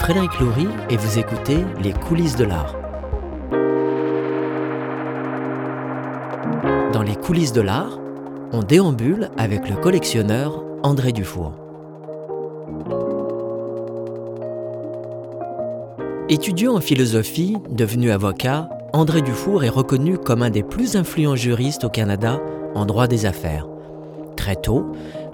Frédéric Loury et vous écoutez Les coulisses de l'art. Dans Les coulisses de l'art, on déambule avec le collectionneur André Dufour. Étudiant en philosophie, devenu avocat, André Dufour est reconnu comme un des plus influents juristes au Canada en droit des affaires. Très tôt,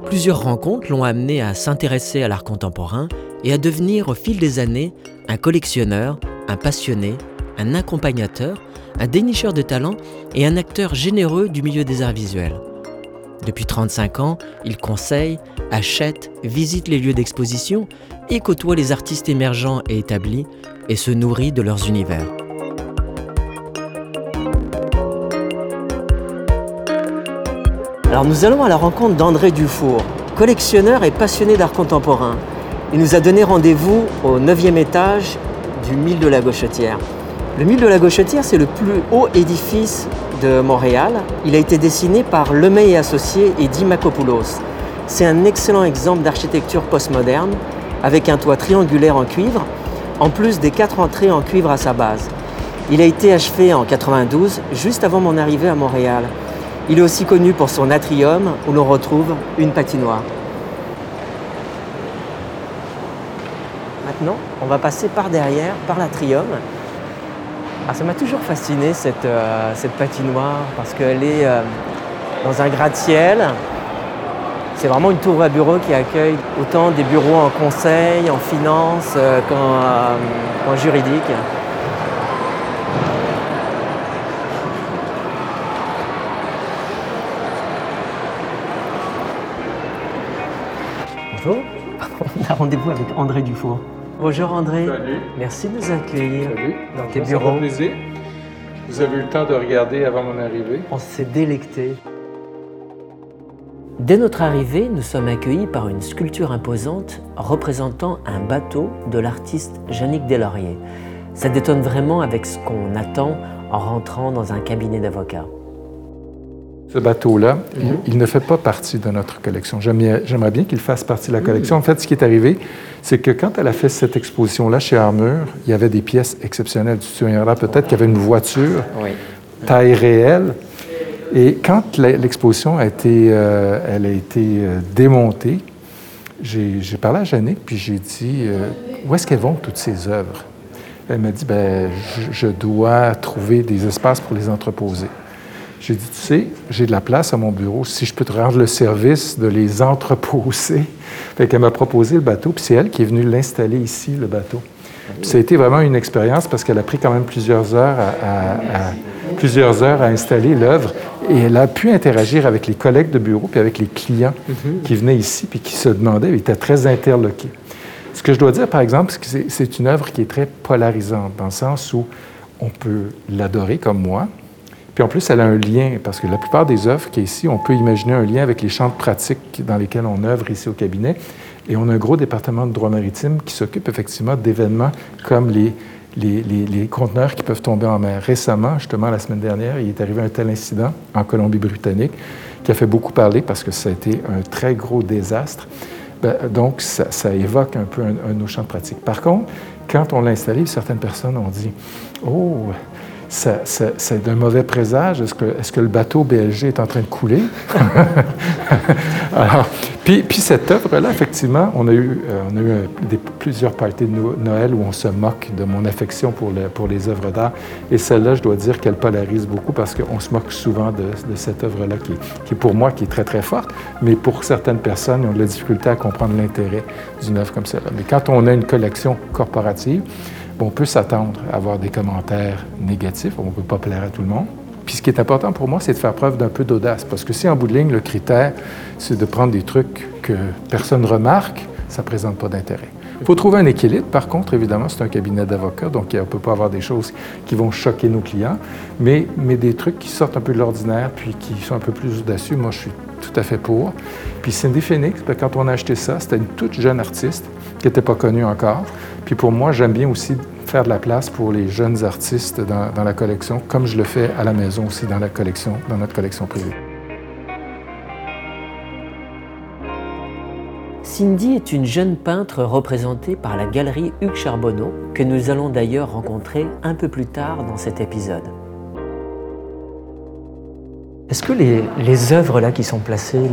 plusieurs rencontres l'ont amené à s'intéresser à l'art contemporain et à devenir au fil des années un collectionneur, un passionné, un accompagnateur, un dénicheur de talents et un acteur généreux du milieu des arts visuels. Depuis 35 ans, il conseille, achète, visite les lieux d'exposition et côtoie les artistes émergents et établis et se nourrit de leurs univers. Alors nous allons à la rencontre d'André Dufour, collectionneur et passionné d'art contemporain. Il nous a donné rendez-vous au 9e étage du Mille de la Gauchetière. Le Mille de la Gauchetière, c'est le plus haut édifice de Montréal. Il a été dessiné par Lemay et Associés et Dimakopoulos. C'est un excellent exemple d'architecture postmoderne avec un toit triangulaire en cuivre, en plus des quatre entrées en cuivre à sa base. Il a été achevé en 92, juste avant mon arrivée à Montréal. Il est aussi connu pour son atrium où l'on retrouve une patinoire. Maintenant, on va passer par derrière, par l'atrium. Ah, ça m'a toujours fasciné cette, euh, patinoire parce qu'elle est euh, dans un gratte-ciel. C'est vraiment une tour à bureau qui accueille autant des bureaux en conseil, en finance euh, qu'en juridique. Bonjour, on a rendez-vous avec André Dufour. Bonjour André. Salut. Merci de nous accueillir Salut. dans tes Ça bureaux. plaisir? Vous avez eu le temps de regarder avant mon arrivée? On s'est délecté. Dès notre arrivée, nous sommes accueillis par une sculpture imposante représentant un bateau de l'artiste Yannick Delaurier. Ça détonne vraiment avec ce qu'on attend en rentrant dans un cabinet d'avocat. Ce bateau-là, il, il ne fait pas partie de notre collection. J'aimerais bien qu'il fasse partie de la collection. En fait, ce qui est arrivé, c'est que quand elle a fait cette exposition-là chez Armure, il y avait des pièces exceptionnelles. Tu te souviendras peut-être qu'il y avait une voiture, Oui. taille réelle. Et quand l'exposition a été, euh, elle a été euh, démontée, j'ai j'ai parlé à Jannick, puis j'ai dit euh, Où est-ce qu'elles vont toutes ces œuvres? Elle m'a dit ben, je, je dois trouver des espaces pour les entreposer. J'ai dit Tu sais, j'ai de la place à mon bureau, si je peux te rendre le service de les entreposer. Fait qu'elle m'a proposé le bateau, puis c'est elle qui est venue l'installer ici, le bateau. Puis ça a été vraiment une expérience parce qu'elle a pris quand même plusieurs heures à, à- à- plusieurs heures à installer l'œuvre et elle a pu interagir avec les collègues de bureau puis avec les clients qui venaient ici puis qui se demandaient, ils étaient très interloqués. Ce que je dois dire, par exemple, c'est que c'est une œuvre qui est très polarisante dans le sens où on peut l'adorer comme moi, puis en plus, elle a un lien, parce que la plupart des œuvres qui est ici, on peut imaginer un lien avec les champs de pratique dans lesquels on œuvre ici au cabinet. Et on a un gros département de droit maritime qui s'occupe effectivement d'événements comme les, conteneurs qui peuvent tomber en mer. Récemment, justement, la semaine dernière, il est arrivé un tel incident en Colombie-Britannique qui a fait beaucoup parler parce que ça a été un très gros désastre. Ben, donc, ça, évoque un peu un, nos champs de pratique. Par contre, quand on l'a installé, certaines personnes ont dit Oh, c'est d'un mauvais présage. Est-ce que, le bateau BLG est en train de couler? Puis, cette œuvre-là, effectivement, on a eu, euh, plusieurs parties de No- Noël où on se moque de mon affection pour, le- pour les œuvres d'art. Et celle-là, je dois dire qu'elle polarise beaucoup parce qu'on se moque souvent de, cette œuvre-là qui, qui, pour moi, qui est très, très forte. Mais pour certaines personnes, ils ont de la difficulté à comprendre l'intérêt d'une œuvre comme celle-là. Mais quand on a une collection corporative, on peut s'attendre à avoir des commentaires négatifs. On ne peut pas plaire à tout le monde. Puis ce qui est important pour moi, c'est de faire preuve d'un peu d'audace. Parce que si en bout de ligne, le critère, c'est de prendre des trucs que personne ne remarque, ça ne présente pas d'intérêt. Il faut trouver un équilibre. Par contre, évidemment, c'est un cabinet d'avocats, donc on ne peut pas avoir des choses qui vont choquer nos clients, mais, mais des trucs qui sortent un peu de l'ordinaire, puis qui sont un peu plus audacieux. Moi, je suis tout à fait pour. Puis Cindy Phoenix, ben, quand on a acheté ça, c'était une toute jeune artiste qui n'était pas connue encore. Puis pour moi, j'aime bien aussi faire de la place pour les jeunes artistes dans, dans la collection, comme je le fais à la maison aussi dans la collection, dans notre collection privée. Cindy est une jeune peintre représentée par la galerie Hugues Charbonneau, que nous allons d'ailleurs rencontrer un peu plus tard dans cet épisode. Est-ce que les, les, œuvres là qui sont placées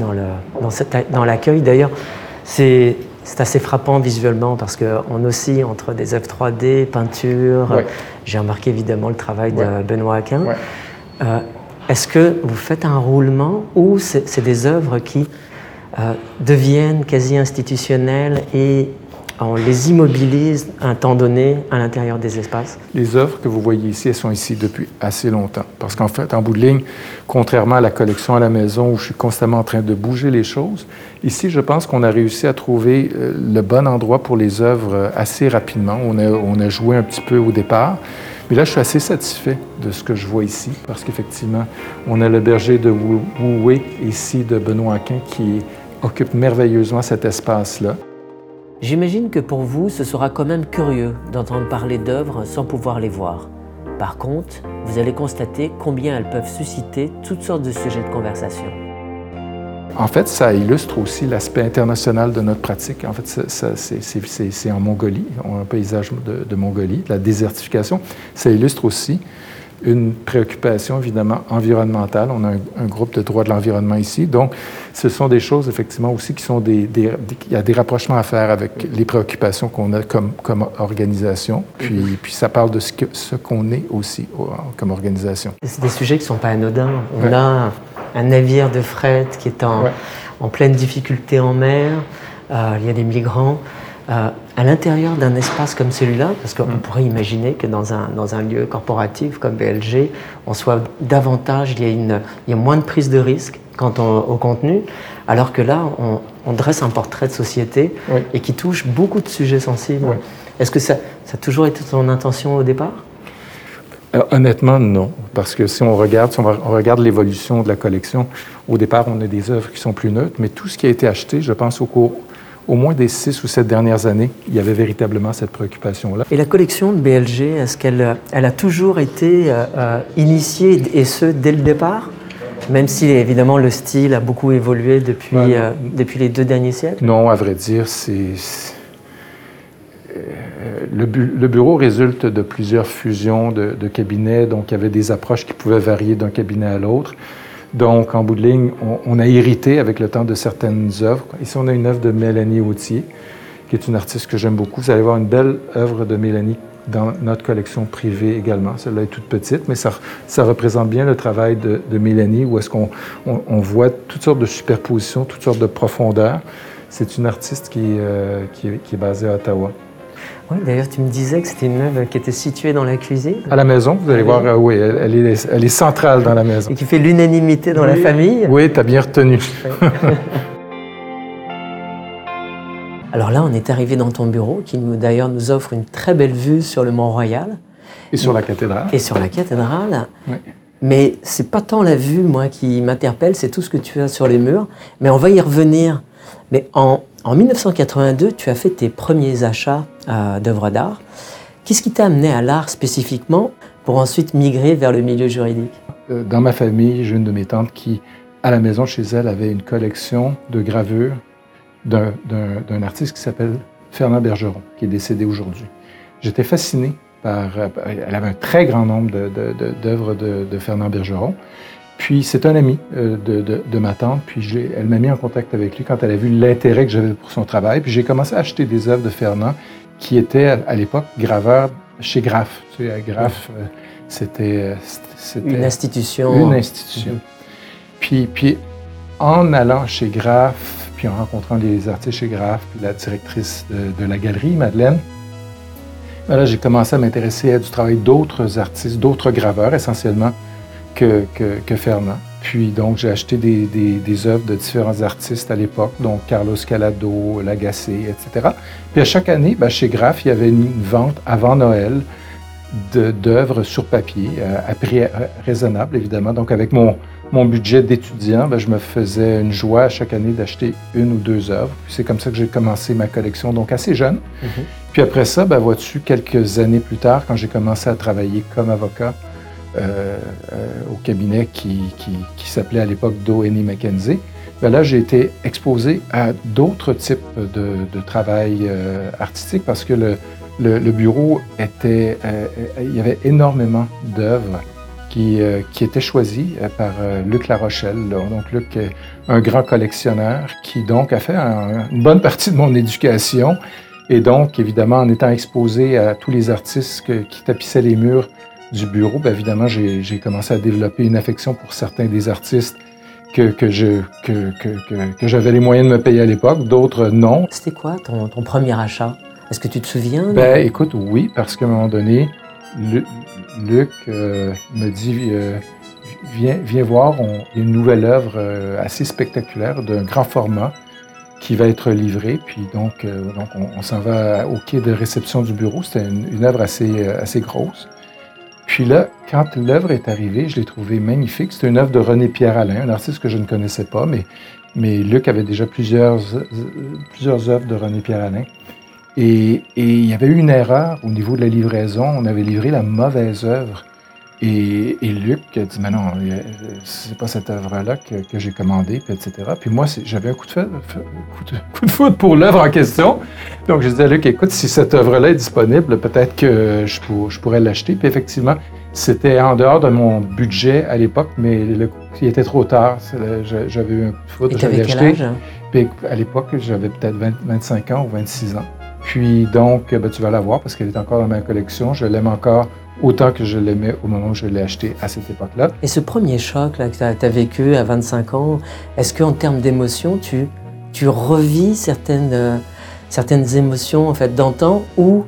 dans, l'accueil, d'ailleurs, c'est, assez frappant visuellement parce qu'on oscille entre des œuvres 3D, peinture. J'ai remarqué évidemment le travail de Benoît Aquin. Euh, est-ce que vous faites un roulement ou c'est, des œuvres qui euh, deviennent quasi institutionnelles et on les immobilise un temps donné à l'intérieur des espaces. Les œuvres que vous voyez ici, elles sont ici depuis assez longtemps. Parce qu'en fait, en bout de ligne, contrairement à la collection à la maison où je suis constamment en train de bouger les choses, ici, je pense qu'on a réussi à trouver euh, le bon endroit pour les œuvres euh, assez rapidement. On a, on a joué un petit peu au départ. Mais là, je suis assez satisfait de ce que je vois ici, parce qu'effectivement, on a le berger de Wu Wei ici de Benoît Aquin qui occupe merveilleusement cet espace-là. J'imagine que pour vous, ce sera quand même curieux d'entendre parler d'œuvres sans pouvoir les voir. Par contre, vous allez constater combien elles peuvent susciter toutes sortes de sujets de conversation. En fait, ça illustre aussi l'aspect international de notre pratique. En fait, c'est en Mongolie, un paysage de, de Mongolie, la désertification. Ça illustre aussi une préoccupation évidemment environnementale. On a un, groupe de droit de l'environnement ici. Donc, ce sont des choses effectivement aussi qui sont des, il y a des rapprochements à faire avec les préoccupations qu'on a comme, comme organisation. Puis, puis ça parle de ce qu'on ce qu'on est aussi comme organisation. C'est des sujets qui ne sont pas anodins. On a un navire de fret qui est en, en pleine difficulté en mer. Euh, il y a des migrants. Euh, à l'intérieur d'un espace comme celui-là, parce qu'on mm. pourrait imaginer que dans un, dans un lieu corporatif comme BLG, on soit davantage, il y a, une, il y a moins de prise de risque quant au, contenu, alors que là, on, dresse un portrait de société et qui touche beaucoup de sujets sensibles. Est-ce que ça, ça a toujours été ton intention au départ? Euh, honnêtement, non. Parce que si on regarde, si on regarde l'évolution de la collection, au départ, on a des œuvres qui sont plus neutres, mais tout ce qui a été acheté, je pense, au cours au moins des six ou sept dernières années, il y avait véritablement cette préoccupation-là. Et la collection de BLG, est-ce qu'elle elle a toujours été euh, euh, initiée, et ce, dès le départ? Même si évidemment le style a beaucoup évolué depuis, euh, depuis les deux derniers siècles Non, à vrai dire, c'est. Le, le, bureau résulte de plusieurs fusions de, de, cabinets, donc il y avait des approches qui pouvaient varier d'un cabinet à l'autre. Donc, en bout de ligne, on, a hérité avec le temps de certaines œuvres. Ici, on a une œuvre de Mélanie Autier, qui est une artiste que j'aime beaucoup. Vous allez voir une belle œuvre de Mélanie dans notre collection privée également. Celle-là est toute petite, mais ça, représente bien le travail de, Mélanie, où est-ce qu'on on, voit toutes sortes de superpositions, toutes sortes de profondeurs. C'est une artiste qui, euh, est basée à Ottawa. Oui, d'ailleurs, tu me disais que c'était une œuvre qui était située dans la cuisine. À la maison, vous allez voir, euh, oui, elle, est, elle, est, centrale dans la maison. Et qui fait l'unanimité dans la famille. Oui, tu as bien retenu. Alors là, on est arrivé dans ton bureau, qui d'ailleurs nous offre une très belle vue sur le Mont-Royal. Et sur la cathédrale. Et sur la cathédrale. Oui. Mais c'est pas tant la vue, moi, qui m'interpelle, c'est tout ce que tu as sur les murs. Mais on va y revenir. Mais en en 1982, tu as fait tes premiers achats euh, d'œuvres d'art. Qu'est-ce qui t'a amené à l'art spécifiquement pour ensuite migrer vers le milieu juridique? Euh, Dans ma famille, j'ai une de mes tantes qui, à la maison chez elle, avait une collection de gravures d'un artiste qui s'appelle Fernand Bergeron, qui est décédé aujourd'hui. J'étais fasciné par... Euh, elle avait un très grand nombre d'œuvres de, de Fernand Bergeron. Puis c'est un ami euh, de, ma tante, puis elle m'a mis en contact avec lui quand elle a vu l'intérêt que j'avais pour son travail. Puis j'ai commencé à acheter des œuvres de Fernand qui étaient à, l'époque graveur chez Graff. Tu sais, Graff, euh, c'était, Une institution. Une institution. Puis, puis en allant chez Graff, puis en rencontrant les artistes chez Graff, puis la directrice de, la galerie, Madeleine, ben là, j'ai commencé à m'intéresser à du travail d'autres artistes, d'autres graveurs essentiellement que, que, Fernand. Puis donc, j'ai acheté des, des, œuvres de différents artistes à l'époque, donc Carlos Calado, Lagacé, etc. Puis à chaque année, ben, chez Graff, il y avait une vente avant Noël d'œuvres sur papier, euh, à prix raisonnable, évidemment. Donc, avec mon, mon budget d'étudiant, ben, je me faisais une joie à chaque année d'acheter une ou deux œuvres. c'est comme ça que j'ai commencé ma collection, donc assez jeune. Mm-hmm. Puis après ça, ben, vois-tu, quelques années plus tard, quand j'ai commencé à travailler comme avocat, euh, euh, au cabinet qui, qui, s'appelait à l'époque Doe Mackenzie. ben là, j'ai été exposé à d'autres types de, de travail euh, artistique parce que le, le, le bureau était, euh, il y avait énormément d'œuvres qui, euh, qui étaient choisies par Luc Larochelle. Donc, Luc est un grand collectionneur qui, donc, a fait une bonne partie de mon éducation. Et donc, évidemment, en étant exposé à tous les artistes qui tapissaient les murs du bureau, bien évidemment, j'ai commencé à développer une affection pour certains des artistes que, que je, que, que, que j'avais les moyens de me payer à l'époque, d'autres non. C'était quoi ton, ton, premier achat? Est-ce que tu te souviens? Ben, écoute, oui, parce qu'à un moment donné, Luc, euh, me dit euh, viens, viens voir, on, une nouvelle œuvre euh, assez spectaculaire d'un grand format qui va être livré. Puis donc, donc on, on s'en va au quai de réception du bureau. C'était une, une œuvre assez, assez grosse. Puis là, quand l'œuvre est arrivée, je l'ai trouvée magnifique. C'était une œuvre de René-Pierre Alain, un artiste que je ne connaissais pas, mais, Luc avait déjà plusieurs, plusieurs œuvres de René-Pierre Alain. Et, et, il y avait eu une erreur au niveau de la livraison. On avait livré la mauvaise œuvre. Et, et, Luc a dit, mais non, c'est pas cette œuvre-là que, que j'ai commandée, puis etc. Puis moi, j'avais un coup de, feu, coup, de, coup de foudre pour l'œuvre en question. Donc, je disais à Luc, écoute, si cette œuvre-là est disponible, peut-être que je, pour, je pourrais l'acheter. Puis effectivement, c'était en dehors de mon budget à l'époque, mais le, il était trop tard. J'avais eu un coup de foudre, j'avais acheté. Âge? Puis à l'époque, j'avais peut-être 25 ans ou 26 ans. Puis donc, ben, tu vas la voir parce qu'elle est encore dans ma collection. Je l'aime encore autant que je l'aimais au moment où je l'ai acheté à cette époque-là. Et ce premier choc là, que tu as, vécu à 25 ans, est-ce qu'en termes d'émotion, tu, tu revis certaines, euh, certaines émotions en fait, d'antan ou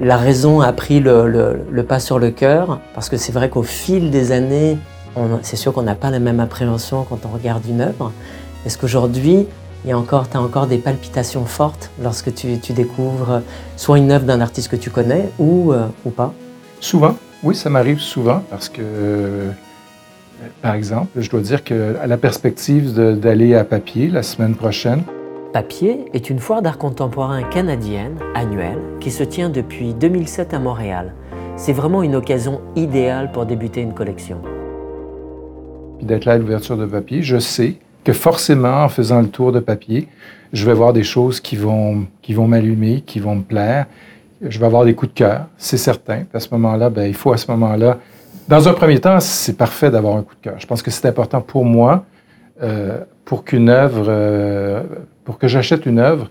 la raison a pris le, pas sur le cœur? Parce que c'est vrai qu'au fil des années, c'est sûr qu'on n'a pas la même appréhension quand on regarde une œuvre. Est-ce qu'aujourd'hui, il y a encore, tu as encore des palpitations fortes lorsque tu, découvres soit une œuvre d'un artiste que tu connais ou, euh, ou pas? Souvent, oui, ça m'arrive souvent parce que, euh, par exemple, je dois dire que à la perspective d'aller à Papier la semaine prochaine. Papier est une foire d'art contemporain canadienne annuelle qui se tient depuis 2007 à Montréal. C'est vraiment une occasion idéale pour débuter une collection. Puis d'être là à l'ouverture de Papier, je sais que forcément, en faisant le tour de Papier, je vais voir des choses qui vont, qui vont m'allumer, qui vont me plaire je vais avoir des coups de cœur, c'est certain. à ce moment-là, ben, il faut à ce moment-là. Dans un premier temps, c'est parfait d'avoir un coup de cœur. Je pense que c'est important pour moi, euh, pour qu'une œuvre, euh, pour que j'achète une œuvre,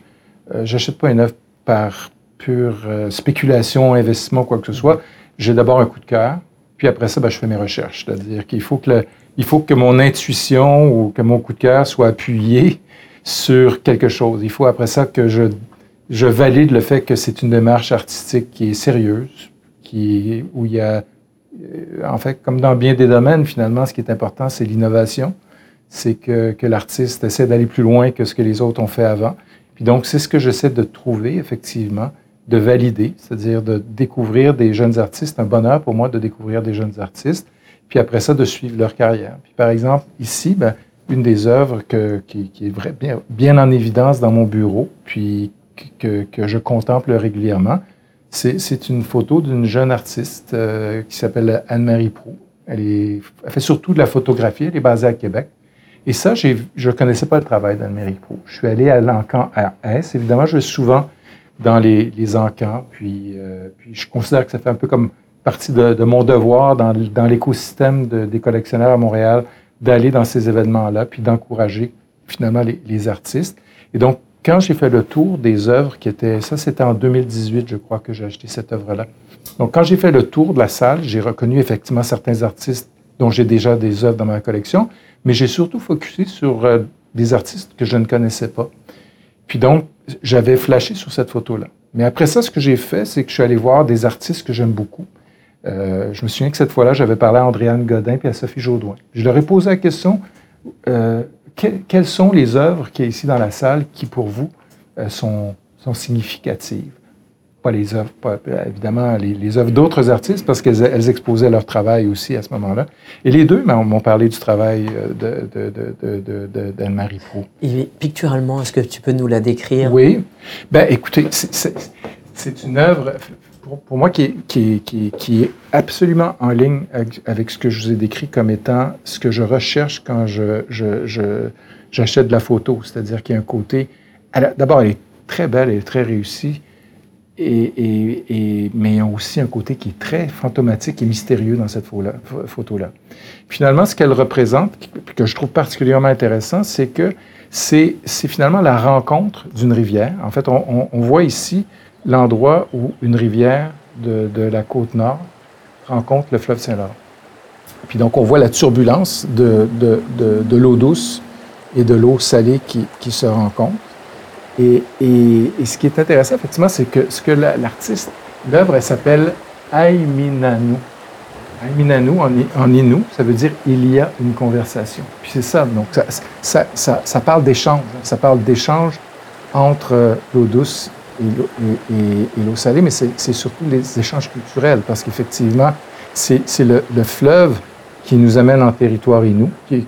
euh, j'achète pas une œuvre par pure euh, spéculation, investissement, quoi que ce soit. J'ai d'abord un coup de cœur, puis après ça, ben, je fais mes recherches. C'est-à-dire qu'il faut que le, il faut que mon intuition ou que mon coup de cœur soit appuyé sur quelque chose. Il faut après ça que je je valide le fait que c'est une démarche artistique qui est sérieuse, qui, où il y a, euh, en fait, comme dans bien des domaines, finalement, ce qui est important, c'est l'innovation. C'est que, que l'artiste essaie d'aller plus loin que ce que les autres ont fait avant. Puis donc, c'est ce que j'essaie de trouver, effectivement, de valider, c'est-à-dire de découvrir des jeunes artistes. un bonheur pour moi de découvrir des jeunes artistes, puis après ça, de suivre leur carrière. Puis par exemple, ici, ben, une des œuvres que, qui, qui, est vrai, bien, bien en évidence dans mon bureau, puis que, je contemple régulièrement. C'est une photo d'une jeune artiste euh, qui s'appelle Anne-Marie Prou. Elle, fait surtout de la photographie, elle est basée à Québec. Et ça, je ne connaissais pas le travail d'Anne-Marie Prou. Je suis allé à l'encan à S. Évidemment, je vais souvent dans les, les euh, puis je considère que ça fait un peu comme partie de, mon devoir dans, l'écosystème de, des collectionneurs à Montréal d'aller dans ces événements-là, puis d'encourager finalement les, les artistes. Et donc, quand j'ai fait le tour des œuvres qui étaient, ça c'était en 2018, je crois que j'ai acheté cette œuvre-là. Donc quand j'ai fait le tour de la salle, j'ai reconnu effectivement certains artistes dont j'ai déjà des œuvres dans ma collection, mais j'ai surtout focusé sur euh, des artistes que je ne connaissais pas. Puis donc, j'avais flashé sur cette photo-là. Mais après ça, ce que j'ai fait, c'est que je suis allé voir des artistes que j'aime beaucoup. Euh, je me souviens que cette fois-là, j'avais parlé à Andréane Godin et à Sophie Jaudoin. Je leur ai posé la question, euh, quelles sont les œuvres qui y ici dans la salle qui, pour vous, euh, sont, sont, significatives? Pas les œuvres, pas, évidemment, les, les œuvres d'autres artistes, parce qu'elles elles exposaient leur travail aussi à ce moment-là. Et les deux m'ont parlé du travail euh, d'Anne-Marie de, de, Pro. Et picturalement, est-ce que tu peux nous la décrire? Oui. Ben, écoutez, c'est une œuvre pour, moi, qui est, absolument en ligne avec, ce que je vous ai décrit comme étant ce que je recherche quand j'achète de la photo. C'est-à-dire qu'il y a un côté. D'abord, elle est très belle, elle est très réussie. Mais il y a aussi un côté qui est très fantomatique et mystérieux dans cette photo-là. Finalement, ce qu'elle représente, que je trouve particulièrement intéressant, c'est que c'est finalement la rencontre d'une rivière. En fait, on, voit ici l'endroit où une rivière de, la côte nord rencontre le fleuve Saint-Laurent. Puis donc, on voit la turbulence de, de l'eau douce et de l'eau salée qui, qui se rencontrent. Et, ce qui est intéressant, effectivement, c'est que ce que l'artiste, l'œuvre, elle s'appelle Aiminanu. Aiminanu en, en ça veut dire il y a une conversation. Puis c'est ça, donc ça, ça, ça, parle d'échange. Ça parle d'échange entre l'eau douce et l'eau salée, mais c'est surtout les échanges culturels, parce qu'effectivement, c'est le, le, fleuve qui nous amène en territoire Innu, qui,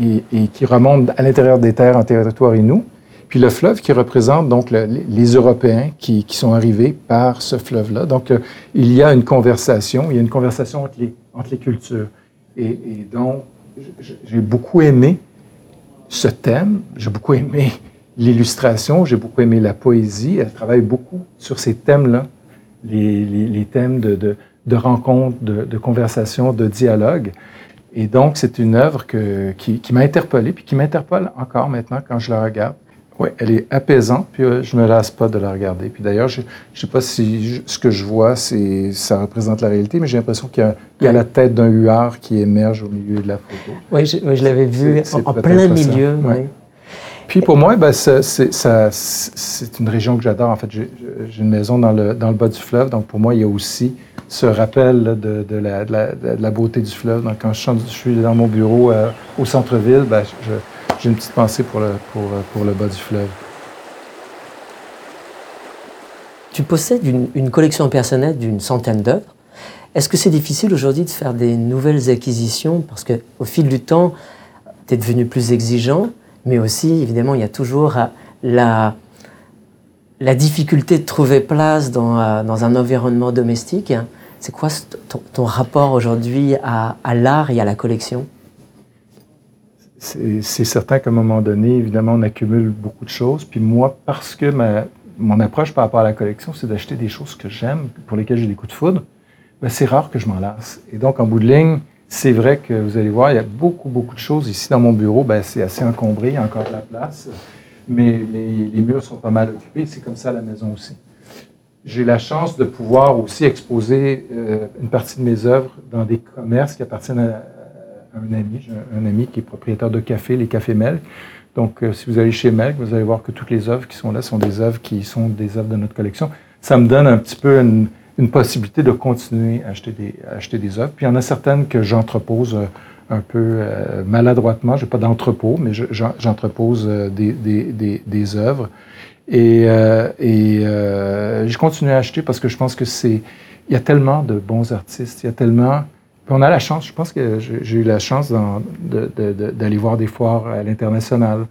et qui remonte à l'intérieur des terres en territoire Innu, puis le fleuve qui représente donc les Européens qui, sont arrivés par ce fleuve-là. Donc, euh, il y a une conversation, il y a une conversation entre les cultures. Et, donc, j'ai beaucoup aimé ce thème, j'ai beaucoup aimé l'illustration, j'ai beaucoup aimé la poésie. Elle travaille beaucoup sur ces thèmes-là, les, les, thèmes de, de, de rencontres, de, de conversations, de dialogue. Et donc, c'est une œuvre que, qui, qui m'a interpellé, puis qui m'interpelle encore maintenant quand je la regarde. Oui, elle est apaisante, puis euh, je ne me lasse pas de la regarder. Puis d'ailleurs, je ne sais pas si ce que je vois, c'est ça représente la réalité, mais j'ai l'impression qu'il y, a la tête d'un huard qui émerge au milieu de la photo. Oui, je, je l'avais vu en, plein milieu. Oui. Puis pour moi, ben, c'est une région que j'adore. En fait, j'ai une maison dans le, bas du fleuve, donc pour moi, il y a aussi ce rappel de, la, beauté du fleuve. Donc quand je, suis dans mon bureau euh, au centre-ville, ben, j'ai une petite pensée pour le, pour, pour le bas du fleuve. Tu possèdes une, une collection personnelle d'une centaine d'œuvres. Est-ce que c'est difficile aujourd'hui de faire des nouvelles acquisitions? Parce qu'au fil du temps, tu es devenu plus exigeant, mais aussi, évidemment, il y a toujours la, la difficulté de trouver place dans, dans un environnement domestique. C'est quoi ton, rapport aujourd'hui à, à l'art et à la collection? C'est certain qu'à un moment donné, évidemment, on accumule beaucoup de choses. Puis moi, parce que ma, mon approche par rapport à la collection, c'est d'acheter des choses que j'aime, pour lesquelles j'ai des coups de foudre, ben, c'est rare que je m'en lasse. Et donc, en bout de ligne, c'est vrai que vous allez voir, il y a beaucoup, beaucoup de choses. Ici, dans mon bureau, ben, c'est assez encombré, il y a encore de la place. Mais, les murs sont pas mal occupés. C'est comme ça à la maison aussi. J'ai la chance de pouvoir aussi exposer euh, une partie de mes œuvres dans des commerces qui appartiennent à, un ami, un ami qui est propriétaire de café, les Cafés Melk. Donc, euh, si vous allez chez Melk, vous allez voir que toutes les œuvres qui sont là sont des œuvres qui sont des œuvres de notre collection. Ça me donne un petit peu une, possibilité de continuer à acheter des, acheter des œuvres. Puis il y en a certaines que j'entrepose euh, un peu euh, maladroitement. Je n'ai pas d'entrepôt, mais j'entrepose des, des, des, œuvres. Et, et je continue à acheter parce que je pense que c'est. Il y a tellement de bons artistes, il y a tellement on a la chance, je pense que j'ai eu la chance d'aller voir des foires à l'international.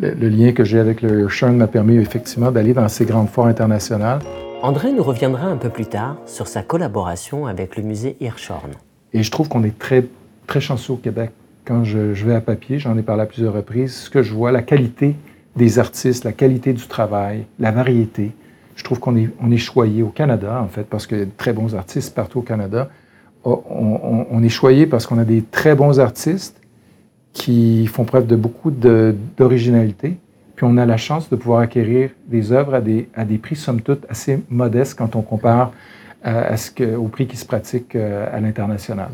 Le, lien que j'ai avec le Hirschhorn m'a permis effectivement d'aller dans ces grandes foires internationales. André nous reviendra un peu plus tard sur sa collaboration avec le musée Hirschhorn. Et je trouve qu'on est très, très chanceux au Québec. Quand je, vais à papier, j'en ai parlé à plusieurs reprises, ce que je vois, la qualité des artistes, la qualité du travail, la variété. Je trouve qu'on est, on est choyé au Canada, en fait, parce qu'il y a de très bons artistes partout au Canada on, est choyé parce qu'on a des très bons artistes qui font preuve de beaucoup d'originalité. Puis on a la chance de pouvoir acquérir des œuvres à des, à des prix, somme toute, assez modestes quand on compare à, ce que, au prix qui se pratique euh, à l'international.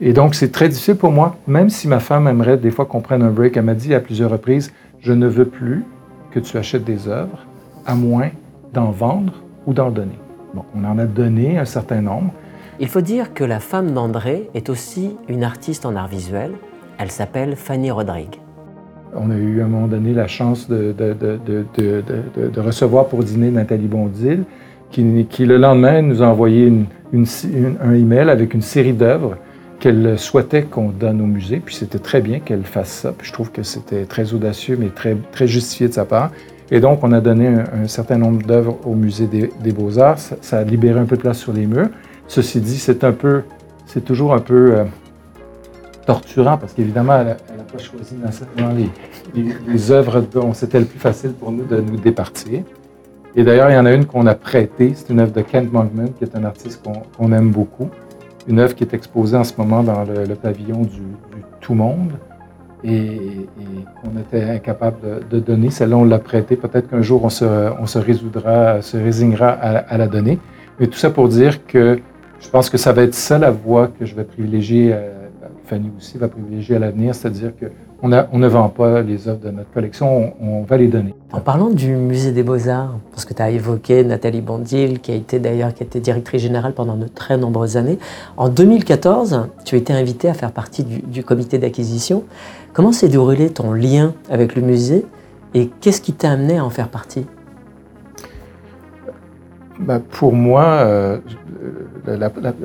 Et donc, c'est très difficile pour moi, même si ma femme aimerait des fois qu'on prenne un break. Elle m'a dit à plusieurs reprises, je ne veux plus que tu achètes des œuvres, à moins d'en vendre ou d'en donner. Bon, on en a donné un certain nombre, il faut dire que la femme d'André est aussi une artiste en art visuel. Elle s'appelle Fanny Rodrigue. On a eu à un moment donné la chance de, de, recevoir pour dîner Nathalie Bondil, qui, qui, le lendemain nous a envoyé un email avec une série d'œuvres qu'elle souhaitait qu'on donne au musée. Puis c'était très bien qu'elle fasse ça. Puis je trouve que c'était très audacieux, mais très, très justifié de sa part. Et donc, on a donné un, certain nombre d'œuvres au musée des, des Beaux-Arts. Ça, ça, a libéré un peu de place sur les murs. Ceci dit, c'est un peu, c'est toujours un peu euh, torturant parce qu'évidemment, elle, a pas choisi nécessairement les, les, œuvres dont c'était le plus facile pour nous de nous départir. Et d'ailleurs, il y en a une qu'on a prêtée. C'est une œuvre de Kent Monkman, qui est un artiste qu'on aime beaucoup. Une œuvre qui est exposée en ce moment dans le, pavillon du, Tout Monde et, qu'on était incapable de, donner. Celle-là, on l'a prêtée. Peut-être qu'un jour, on se, résoudra, se résignera à, à, la donner. Mais tout ça pour dire que je pense que ça va être ça la voie que je vais privilégier. Euh, Fanny aussi va privilégier à l'avenir, c'est-à-dire qu'on on ne vend pas les œuvres de notre collection, on, va les donner. En parlant du musée des Beaux-Arts, parce que tu as évoqué Nathalie Bondil, qui a été d'ailleurs qui a été directrice générale pendant de très nombreuses années, en 2014, tu as été invitée à faire partie du, du comité d'acquisition. Comment s'est déroulé ton lien avec le musée et qu'est-ce qui t'a amené à en faire partie? Ben, pour moi, euh,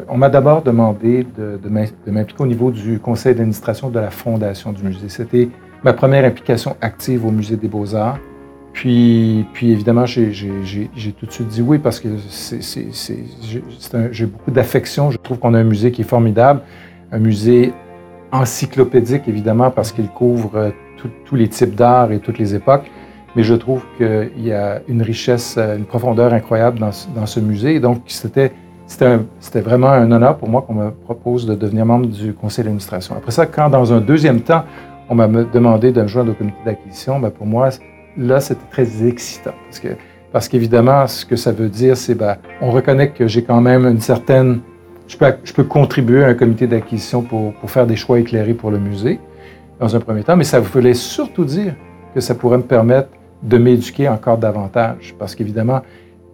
on m'a d'abord demandé de, m'impliquer au niveau du conseil d'administration de la fondation du musée. C'était ma première implication active au musée des beaux-arts. Puis, évidemment, j'ai tout de suite dit oui parce que j'ai beaucoup d'affection. Je trouve qu'on a un musée qui est formidable, un musée encyclopédique évidemment parce qu'il couvre euh, tous les types d'art et toutes les époques mais je trouve qu'il y a une richesse, une profondeur incroyable dans, dans ce musée. donc, c'était, c'était, vraiment un honneur pour moi qu'on me propose de devenir membre du conseil d'administration. Après ça, quand dans un deuxième temps, on m'a demandé de me joindre au comité d'acquisition, ben pour moi, là, c'était très excitant. Parce, que, parce qu'évidemment, ce que ça veut dire, c'est ben, on reconnaît que j'ai quand même une certaine... Je peux, je peux contribuer à un comité d'acquisition pour, pour faire des choix éclairés pour le musée, dans un premier temps, mais ça voulait surtout dire que ça pourrait me permettre de m'éduquer encore davantage. Parce qu'évidemment,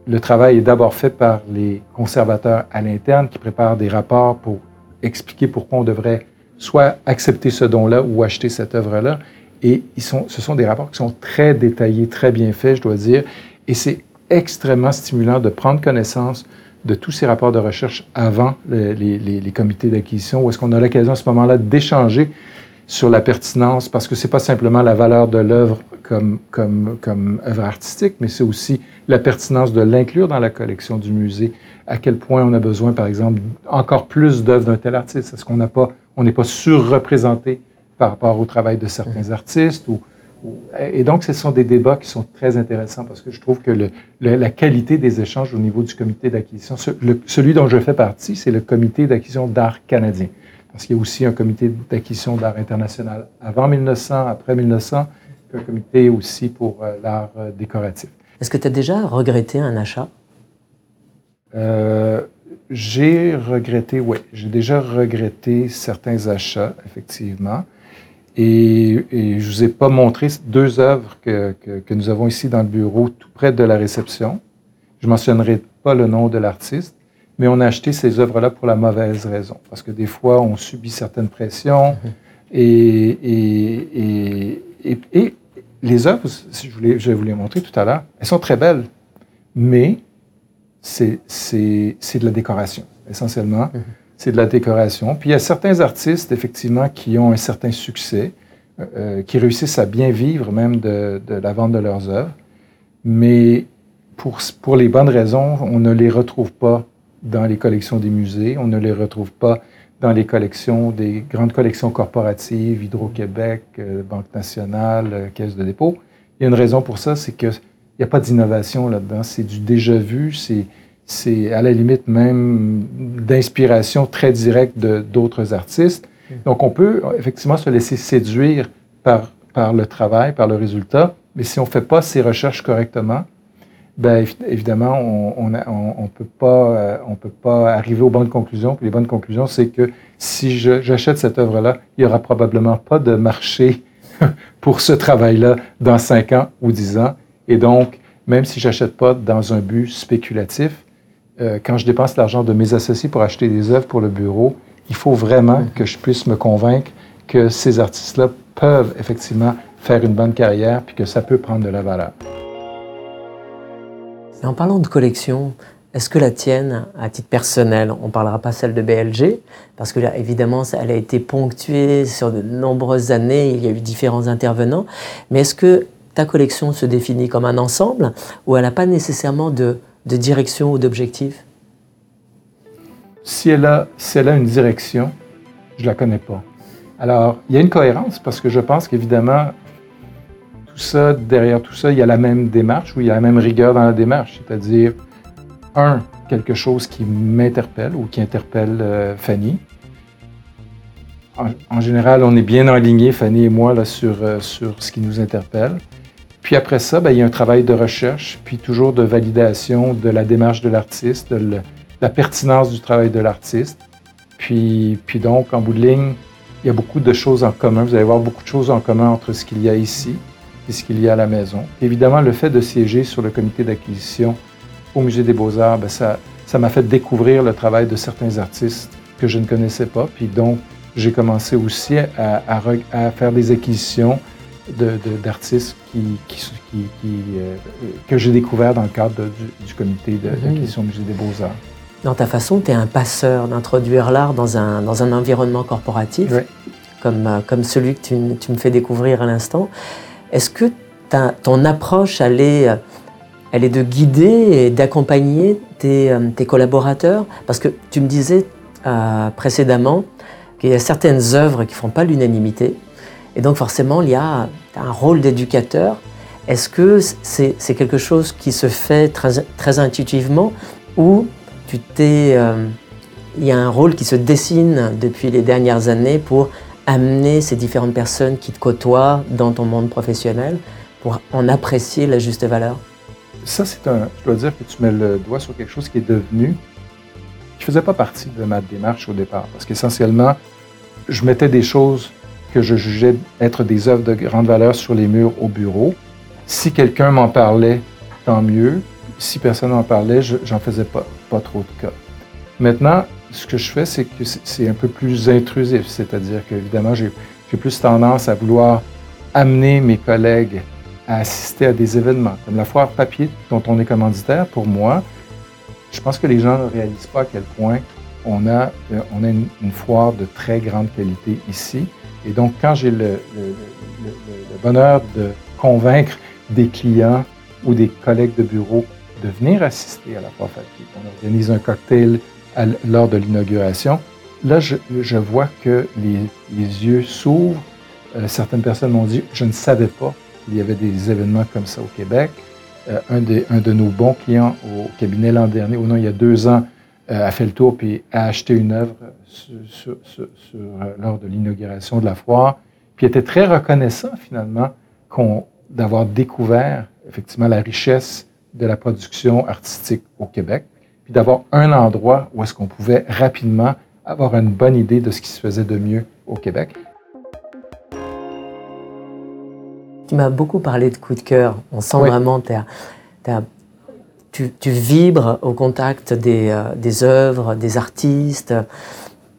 le travail est d'abord fait par les conservateurs à l'interne qui préparent des rapports pour expliquer pourquoi on devrait soit accepter ce don-là ou acheter cette œuvre-là. Et ils ce sont des rapports qui sont très détaillés, très bien faits, je dois dire. Et c'est extrêmement stimulant de prendre connaissance de tous ces rapports de recherche avant les, les, les comités d'acquisition, où est-ce qu'on a l'occasion à ce moment-là d'échanger sur la pertinence, parce que c'est pas simplement la valeur de l'œuvre comme, comme, comme œuvre artistique, mais c'est aussi la pertinence de l'inclure dans la collection du musée. À quel point on a besoin, par exemple, encore plus d'œuvres d'un tel artiste. Est-ce qu'on n'a pas, on n'est pas surreprésenté par rapport au travail de certains artistes ou, et donc, ce sont des débats qui sont très intéressants parce que je trouve que le, la qualité des échanges au niveau du comité d'acquisition, celui dont je fais partie, c'est le comité d'acquisition d'art canadien. Parce qu'il y a aussi un comité d'acquisition d'art international avant 1900, après 1900, un comité aussi pour euh, l'art euh, décoratif. Est-ce que tu as déjà regretté un achat? Euh, j'ai regretté, oui, j'ai déjà regretté certains achats, effectivement. Et, et je ne vous ai pas montré deux œuvres que, que, que, nous avons ici dans le bureau, tout près de la réception. Je ne mentionnerai pas le nom de l'artiste, mais on a acheté ces œuvres-là pour la mauvaise raison. Parce que des fois, on subit certaines pressions mm-hmm. et, et, et, et, les œuvres, je, voulais, je vais vous les montrer tout à l'heure, elles sont très belles, mais c'est de la décoration, essentiellement. Mm-hmm. C'est de la décoration. Puis il y a certains artistes, effectivement, qui ont un certain succès, euh, euh, qui réussissent à bien vivre même de, de, la vente de leurs œuvres, mais pour, pour les bonnes raisons, on ne les retrouve pas dans les collections des musées, on ne les retrouve pas dans les collections, des grandes collections corporatives, Hydro-Québec, euh, Banque nationale, euh, Caisse de dépôt. Il y a une raison pour ça, c'est qu'il n'y a pas d'innovation là-dedans. C'est du déjà vu, c'est à la limite même d'inspiration très directe d'autres artistes. Donc, on peut effectivement se laisser séduire par, par le travail, par le résultat, mais si on ne fait pas ces recherches correctement, ben, évidemment, on ne on, peut, pas, euh, on peut pas arriver aux bonnes conclusions. Puis les bonnes conclusions, c'est que si j'achète cette œuvre-là, il n'y aura probablement pas de marché pour ce travail-là dans 5 ans ou 10 ans. Et donc, même si j'achète pas dans un but spéculatif, euh, quand je dépense l'argent de mes associés pour acheter des œuvres pour le bureau, il faut vraiment que je puisse me convaincre que ces artistes-là peuvent effectivement faire une bonne carrière puis que ça peut prendre de la valeur en parlant de collection, est-ce que la tienne, à titre personnel, on ne parlera pas celle de BLG, parce que là, évidemment, elle a été ponctuée sur de nombreuses années, il y a eu différents intervenants, mais est-ce que ta collection se définit comme un ensemble ou elle n'a pas nécessairement de, direction ou d'objectif? Si elle, a, si elle a une direction, je ne la connais pas. Alors, il y a une cohérence parce que je pense qu'évidemment, derrière tout ça, il y a la même démarche ou il y a la même rigueur dans la démarche, c'est-à-dire, un, quelque chose qui m'interpelle ou qui interpelle euh, Fanny. En, général, on est bien aligné, Fanny et moi, là, sur, euh, sur ce qui nous interpelle. Puis après ça, ben, il y a un travail de recherche, puis toujours de validation de la démarche de l'artiste, de la pertinence du travail de l'artiste. Puis, puis donc, en bout de ligne, il y a beaucoup de choses en commun. Vous allez voir beaucoup de choses en commun entre ce qu'il y a ici et ce qu'il y a à la maison. Évidemment, le fait de siéger sur le comité d'acquisition au Musée des Beaux-Arts, ben, ça, ça m'a fait découvrir le travail de certains artistes que je ne connaissais pas. Puis donc, j'ai commencé aussi à, à, faire des acquisitions d'artistes de, qui, qui, euh, que j'ai découvert dans le cadre du, comité mhm. d'acquisition au Musée des Beaux-Arts. Dans ta façon, tu es un passeur d'introduire l'art dans un, dans un environnement corporatif, comme, euh, comme celui que tu, tu me fais découvrir à l'instant. Est-ce que ton approche, elle est, euh, de guider et d'accompagner tes, euh, tes, collaborateurs? Parce que tu me disais précédemment qu'il y a certaines œuvres qui ne font pas l'unanimité. Et donc forcément, il y a un rôle d'éducateur. Est-ce que c'est quelque chose qui se fait très, intuitivement ou euh, il y a un rôle qui se dessine depuis les dernières années pour amener ces différentes personnes qui te côtoient dans ton monde professionnel pour en apprécier la juste valeur? Ça, c'est un. Je dois dire que tu mets le doigt sur quelque chose qui est devenu. qui ne faisait pas partie de ma démarche au départ. Parce qu'essentiellement, je mettais des choses que je jugeais être des œuvres de grande valeur sur les murs au bureau. Si quelqu'un m'en parlait, tant mieux si personne n'en parlait, j'en faisais pas, pas trop de cas. Maintenant, ce que je fais, c'est que c'est un peu plus intrusif, c'est-à-dire qu'évidemment, j'ai plus tendance à vouloir amener mes collègues à assister à des événements, comme la foire papier dont on est commanditaire. Pour moi, je pense que les gens ne réalisent pas à quel point on a, euh, on a une, foire de très grande qualité ici. Et donc, quand j'ai le, le, bonheur de convaincre des clients ou des collègues de bureau de venir assister à la foire papier. On organise un cocktail lors de l'inauguration. Là, je, vois que les, yeux s'ouvrent. Euh, certaines personnes m'ont dit, je ne savais pas qu'il y avait des événements comme ça au Québec. Euh, un, de nos bons clients au cabinet l'an dernier, ou non, il y a deux ans, euh, a fait le tour puis a acheté une œuvre lors de l'inauguration de la foire, puis était très reconnaissant finalement d'avoir découvert effectivement la richesse de la production artistique au Québec, puis d'avoir un endroit où est-ce qu'on pouvait rapidement avoir une bonne idée de ce qui se faisait de mieux au Québec. Tu m'as beaucoup parlé de coup de cœur. On sent vraiment que tu, tu, vibres au contact des, euh, des œuvres, des artistes.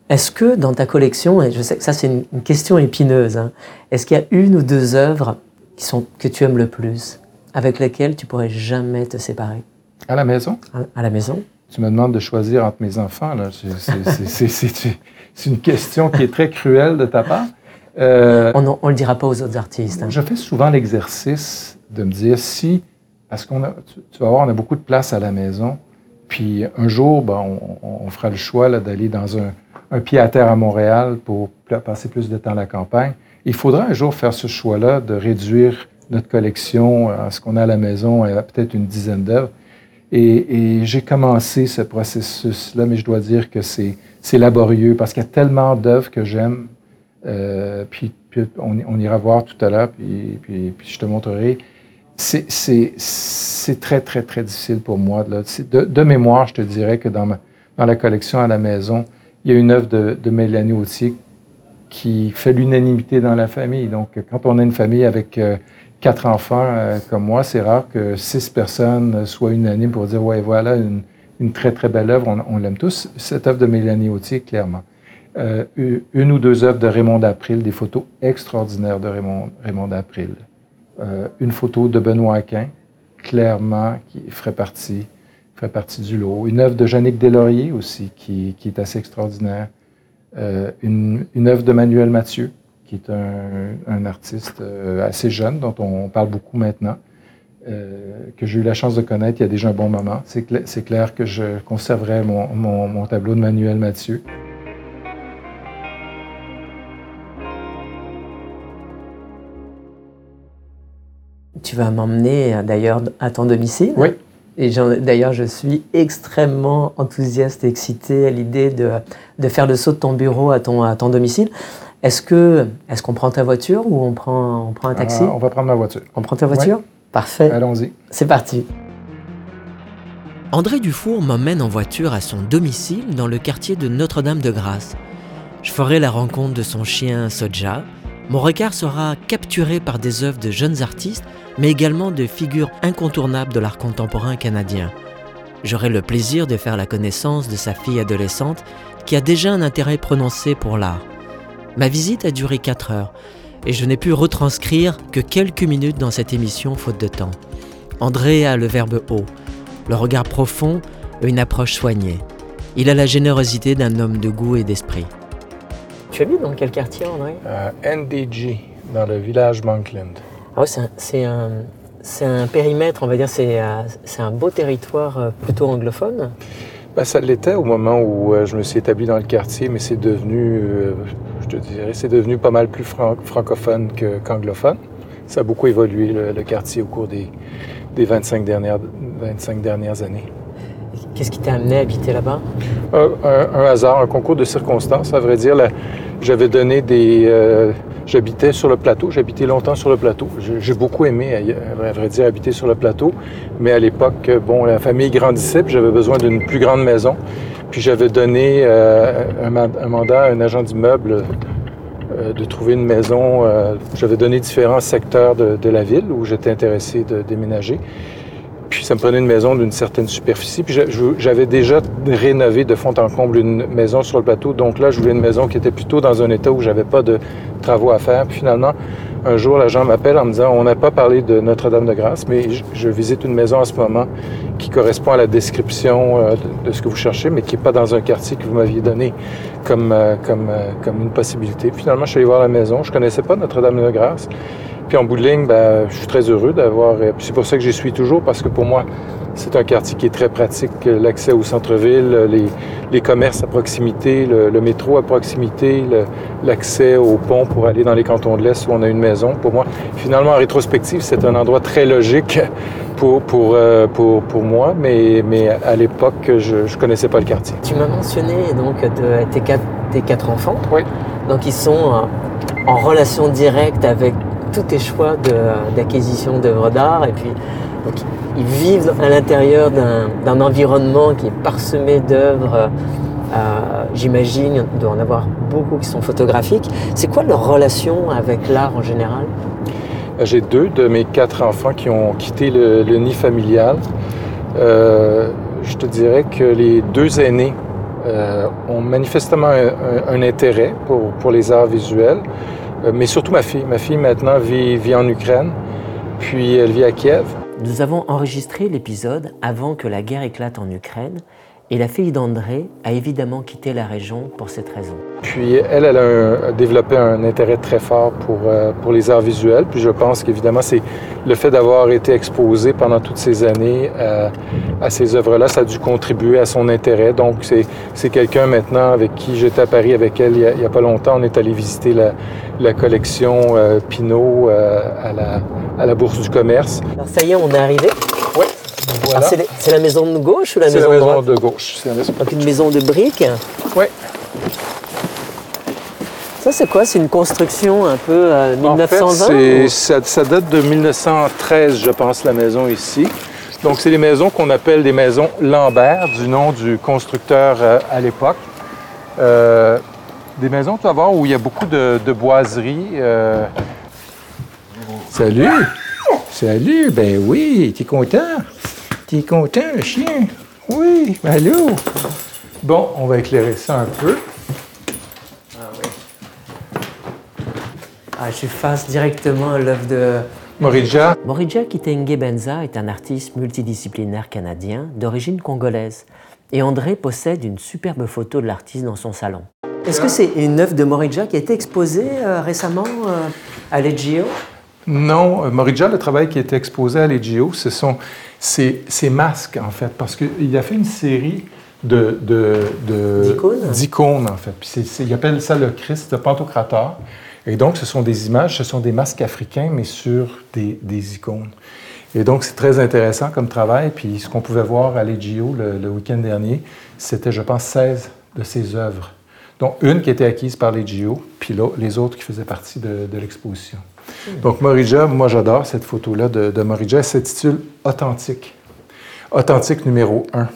Est-ce que dans ta collection, et je sais que ça c'est une, question épineuse, hein, est-ce qu'il y a une ou deux œuvres qui sont, que tu aimes le plus avec lesquels tu pourrais jamais te séparer? À la maison? À, la maison? Tu me demandes de choisir entre mes enfants. C'est une question qui est très cruelle de ta part. Euh, on ne le dira pas aux autres artistes. Hein. Je fais souvent l'exercice de me dire si, parce qu'on a, tu, vas voir, on a beaucoup de place à la maison, puis un jour, ben, on, fera le choix d'aller dans un, un, pied à terre à Montréal pour passer plus de temps à la campagne. Il faudra un jour faire ce choix-là de réduire notre collection, à ce qu'on a à la maison, à peut-être une dizaine d'œuvres. Et, j'ai commencé ce processus-là, mais je dois dire que c'est laborieux parce qu'il y a tellement d'œuvres que j'aime. Euh, puis, on, ira voir tout à l'heure, puis, puis, je te montrerai. C'est très, très, très difficile pour moi. Là. De, de, mémoire, je te dirais que dans, ma, dans la collection à la maison, il y a une œuvre de, de Mélanie Autier qui fait l'unanimité dans la famille. Donc, quand on a une famille avec euh, quatre enfants euh, comme moi, c'est rare que six personnes soient unanimes pour dire ouais voilà une, très très belle œuvre, on, l'aime tous. Cette œuvre de Mélanie Autier, clairement. Euh, une ou deux œuvres de Raymond April, des photos extraordinaires de Raymond, Raymond April. Euh, une photo de Benoît Aquin, clairement, qui ferait partie, ferait partie du lot. Une œuvre de Jannick Deslauriers aussi, qui, qui est assez extraordinaire. une, une œuvre de Manuel Mathieu, qui est un, artiste euh, assez jeune, dont on, parle beaucoup maintenant, euh, que j'ai eu la chance de connaître il y a déjà un bon moment. C'est clair que je conserverai mon, tableau de Manuel Mathieu. Tu vas m'emmener d'ailleurs à ton domicile. Oui. Et d'ailleurs, je suis extrêmement enthousiaste et excitée à l'idée de, faire le saut de ton bureau à ton domicile. Est-ce que est-ce qu'on prend ta voiture ou on prend, on prend un taxi? On va prendre ma voiture. On prend ta voiture? Parfait. Allons-y. C'est parti. André Dufour m'emmène en voiture à son domicile dans le quartier de Notre-Dame-de-Grâce. Je ferai la rencontre de son chien Soja. Mon regard sera capturé par des œuvres de jeunes artistes, mais également de figures incontournables de l'art contemporain canadien. J'aurai le plaisir de faire la connaissance de sa fille adolescente qui a déjà un intérêt prononcé pour l'art. Ma visite a duré 4 heures et je n'ai pu retranscrire que quelques minutes dans cette émission faute de temps. André a le verbe haut, le regard profond et une approche soignée. Il a la générosité d'un homme de goût et d'esprit. Tu habites dans quel quartier, André? Euh, NDG, dans le village Monkland. Ah c'est un, un, périmètre, on va dire, c'est euh, un beau territoire euh, plutôt anglophone? Ben, Ça l'était au moment où je me suis établi dans le quartier, mais c'est devenu, je te dirais, c'est devenu pas mal plus francophone qu'anglophone. ça a beaucoup évolué, le, quartier, au cours des, des 25, dernières, 25 dernières années. Qu'est-ce qui t'a amené à habiter là-bas? Un, hasard, un concours de circonstances. À vrai dire, j'avais donné des. Euh, j'habitais sur le plateau. J'habitais longtemps sur le plateau. J'ai beaucoup aimé, à, vrai dire, habiter sur le plateau. Mais à l'époque, bon, la famille grandissait, puis j'avais besoin d'une plus grande maison. Puis j'avais donné euh, un, mandat à un agent d'immeuble euh, de trouver une maison. j'avais donné différents secteurs de la ville où j'étais intéressé de déménager. Puis ça me prenait une maison d'une certaine superficie. Puis j'avais déjà rénové de fond en comble une maison sur le plateau. Donc là, je voulais une maison qui était plutôt dans un état où j'avais pas de travaux à faire. Puis finalement, un jour, l'agent m'appelle en me disant, on n'a pas parlé de Notre-Dame-de-Grâce, mais je, visite une maison en ce moment qui correspond à la description euh, de, ce que vous cherchez, mais qui n'est pas dans un quartier que vous m'aviez donné comme, euh, comme, euh, comme une possibilité. finalement, je suis allé voir la maison. Je connaissais pas Notre-Dame-de-Grâce. Puis en bout de ligne, ben, je suis très heureux d'avoir. Euh, c'est pour ça que j'y suis toujours, parce que pour moi, c'est un quartier qui est très pratique. L'accès au centre-ville, les, les, commerces à proximité, le, métro à proximité, l'accès au pont pour aller dans les cantons de l'Est où on a une maison. Pour moi, finalement, en rétrospective, c'est un endroit très logique pour, pour, euh, pour, pour moi, mais, mais à l'époque, je ne connaissais pas le quartier. Tu m'as mentionné donc de tes quatre, tes quatre enfants. Oui. Donc ils sont euh, en relation directe avec tous tes choix d'acquisition d'œuvres d'art. Et puis, ils vivent à l'intérieur d'un environnement qui est parsemé d'œuvres. Euh, J'imagine, il doit en avoir beaucoup qui sont photographiques. C'est quoi leur relation avec l'art en général? J'ai deux de mes quatre enfants qui ont quitté le, nid familial. Euh, je te dirais que les deux aînés euh, ont manifestement un, intérêt pour, les arts visuels. Euh, mais surtout ma fille. Ma fille maintenant vit, vit en Ukraine, puis elle vit à Kiev. Nous avons enregistré l'épisode avant que la guerre éclate en Ukraine et la fille d'André a évidemment quitté la région pour cette raison. Puis elle, elle a, développé un intérêt très fort pour, euh, pour les arts visuels. Puis je pense qu'évidemment, c'est le fait d'avoir été exposée pendant toutes ces années euh, à ces œuvres-là, ça a dû contribuer à son intérêt. Donc c'est quelqu'un maintenant avec qui j'étais à Paris avec elle il n'y a, pas longtemps. On est allé visiter la, la collection euh, Pinot à, la, à la Bourse du commerce. Alors ça y est, on est arrivé. C'est la maison de gauche ou la maison, la maison de gauche? C'est Donc une maison de briques? Oui. Ça, c'est quoi? C'est une construction un peu 1920? Euh, ça, date de 1913, je pense, la maison ici. Donc, c'est les maisons qu'on appelle des maisons Lambert, du nom du constructeur euh, à l'époque. Euh, des maisons, tu vas voir, où il y a beaucoup de, de boiseries. Salut! Salut! Ben oui, t'es content? T'es content, le chien? Oui, allô? Bon, on va éclairer ça un peu. Ah oui. Ah, je suis face directement à l'œuvre de... Morija? Morija Kitenge Benza est un artiste multidisciplinaire canadien d'origine congolaise. Et André possède une superbe photo de l'artiste dans son salon. Est-ce que c'est une œuvre de Morija qui a été exposée euh, récemment euh, à l'EGO? Non, euh, Morija, le travail qui a été exposé à l'EGO, ce sont ses, masques, en fait, parce qu'il a fait une série de, d'icônes, en fait. Puis il appelle ça le Christ, le Pantocrator. Et donc, ce sont des images, ce sont des masques africains, mais sur des, icônes. Et donc, c'est très intéressant comme travail. Puis, ce qu'on pouvait voir à l'EGO le, week-end dernier, c'était, je pense, 16 de ces œuvres, dont une qui était acquise par l'EGO, puis les autres qui faisaient partie de, l'exposition. Donc, Morija, moi, j'adore cette photo-là de, de Morija. Elle s'intitule Authentique. Authentique numéro 1.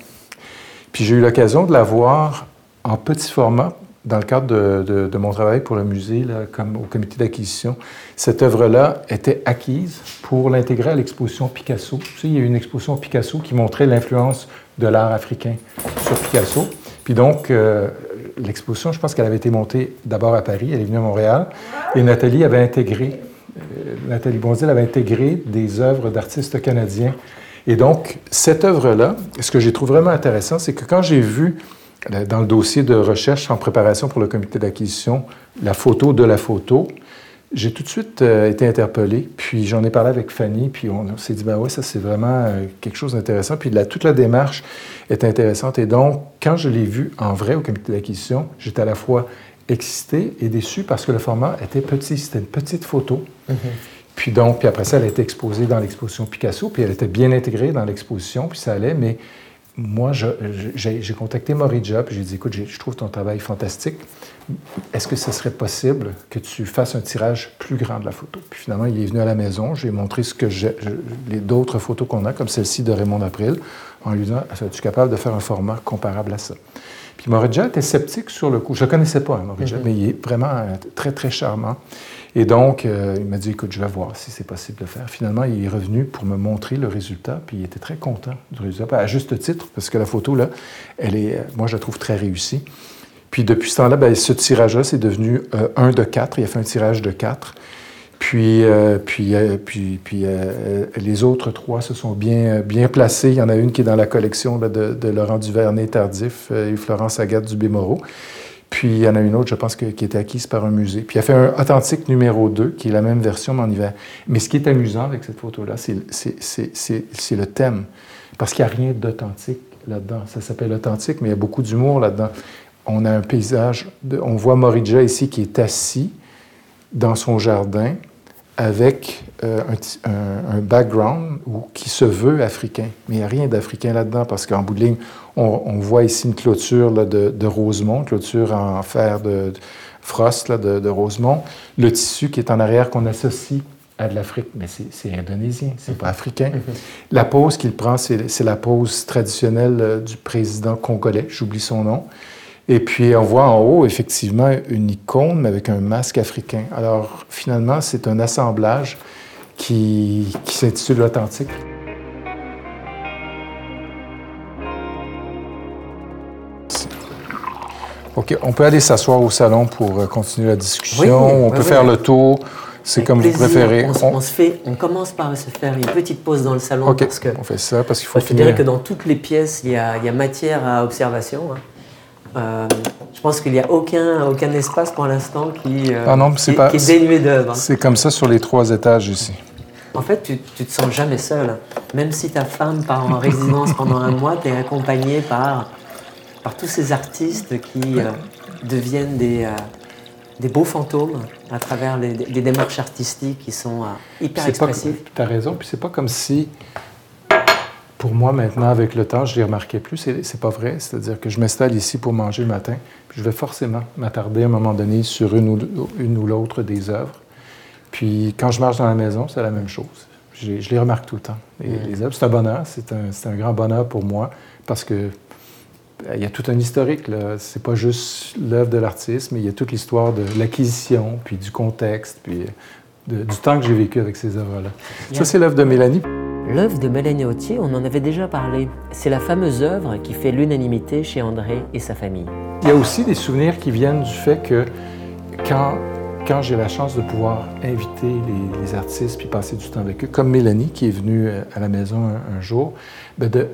Puis, j'ai eu l'occasion de la voir en petit format dans le cadre de, mon travail pour le musée, comme au comité d'acquisition, cette œuvre-là était acquise pour l'intégrer à l'exposition Picasso. Tu sais, il y a eu une exposition Picasso qui montrait l'influence de l'art africain sur Picasso. Puis donc, euh, l'exposition, je pense qu'elle avait été montée d'abord à Paris, elle est venue à Montréal, et Nathalie avait intégré, Nathalie Bonzil avait intégré des œuvres d'artistes canadiens. Et donc, cette œuvre-là, ce que j'ai trouvé vraiment intéressant, c'est que quand j'ai vu dans le dossier de recherche en préparation pour le comité d'acquisition, la photo de la photo, j'ai tout de suite euh, été interpellé, puis j'en ai parlé avec Fanny, puis on, s'est dit, ben oui, ça c'est vraiment euh, quelque chose d'intéressant, puis toute la démarche est intéressante. Et donc, quand je l'ai vue en vrai au comité d'acquisition, j'étais à la fois excité et déçu parce que le format était petit, c'était une petite photo. Mm-hmm. Puis donc, puis après ça, elle a été exposée dans l'exposition Picasso, puis elle était bien intégrée dans l'exposition, puis ça allait, mais moi, j'ai contacté Morija, puis j'ai dit, écoute, je trouve ton travail fantastique. Est-ce que ce serait possible que tu fasses un tirage plus grand de la photo? Puis finalement, il est venu à la maison, j'ai montré ce que j'ai, les d'autres photos qu'on a, comme celle-ci de Raymond April, en lui disant, es-tu capable de faire un format comparable à ça? Puis Morija était sceptique sur le coup. Je ne connaissais pas, hein, mm-hmm. mais il est vraiment euh, très, très charmant. Et donc, euh, il m'a dit, écoute, je vais voir si c'est possible de faire. Finalement, il est revenu pour me montrer le résultat, puis il était très content du résultat, à juste titre, parce que la photo, là, elle est, euh, moi, je la trouve très réussie. Puis depuis ce temps-là, ben, ce tirage-là, c'est devenu euh, un de quatre. Il a fait un tirage de quatre. Puis, puis, puis, puis les autres trois se sont bien, bien placés. Il y en a une qui est dans la collection de, de, Laurent Duvernay-Tardif et Florence Agathe Dubé-Moreau. Puis il y en a une autre, je pense, qui était acquise par un musée. Puis il a fait un authentique numéro 2, qui est la même version, mais en hiver. Mais ce qui est amusant avec cette photo-là, c'est le thème. Parce qu'il n'y a rien d'authentique là-dedans. Ça s'appelle authentique, mais il y a beaucoup d'humour là-dedans. On a un paysage, on voit Morija ici qui est assis dans son jardin avec euh, un, background qui se veut africain. Mais il n'y a rien d'africain là-dedans parce qu'en bout de ligne, on, voit ici une clôture de, de, Rosemont, clôture en fer de, frost de, Rosemont. Le tissu qui est en arrière qu'on associe à de l'Afrique, mais c'est indonésien, c'est pas africain. La pose qu'il prend, c'est la pose traditionnelle euh, du président congolais, j'oublie son nom. Et puis, on voit en haut, effectivement, une icône, mais avec un masque africain. Alors, finalement, c'est un assemblage qui, qui s'intitule Authentique. OK, on peut aller s'asseoir au salon pour euh, continuer la discussion. on peut faire le tour. C'est comme vous préférez. On, se fait, on commence par se faire une petite pause dans le salon. parce que, on fait ça parce qu'il faut Je dirais que dans toutes les pièces, il y a, il y a matière à observation. Hein. Euh, je pense qu'il n'y a aucun, aucun espace pour l'instant qui, euh, ah qui, est dénué d'œuvres. C'est comme ça sur les trois étages ici. En fait, tu ne te sens jamais seul. Même si ta femme part en résidence pendant un mois, tu es accompagné par, par tous ces artistes qui euh, deviennent des, des beaux fantômes à travers les, des démarches artistiques qui sont hyper expressives. Tu as raison, puis c'est pas comme si pour moi, maintenant, avec le temps, je ne les remarquais plus. C'est pas vrai. C'est-à-dire que je m'installe ici pour manger le matin, puis je vais forcément m'attarder à un moment donné sur une ou, une ou l'autre des œuvres. Puis quand je marche dans la maison, c'est la même chose. Je, les remarque tout le temps. Les, mm. les œuvres, c'est un bonheur. C'est un, un, grand bonheur pour moi parce que ben, il y a tout un historique. C'est pas juste l'œuvre de l'artiste, mais il y a toute l'histoire de l'acquisition, puis du contexte, puis du temps que j'ai vécu avec ces œuvres-là. Ça, c'est l'œuvre de Mélanie. L'œuvre de Mélanie Autier, on en avait déjà parlé. C'est la fameuse œuvre qui fait l'unanimité chez André et sa famille. Il y a aussi des souvenirs qui viennent du fait que quand, quand j'ai la chance de pouvoir inviter les, artistes puis passer du temps avec eux, comme Mélanie qui est venue euh, à la maison un, jour, ben de,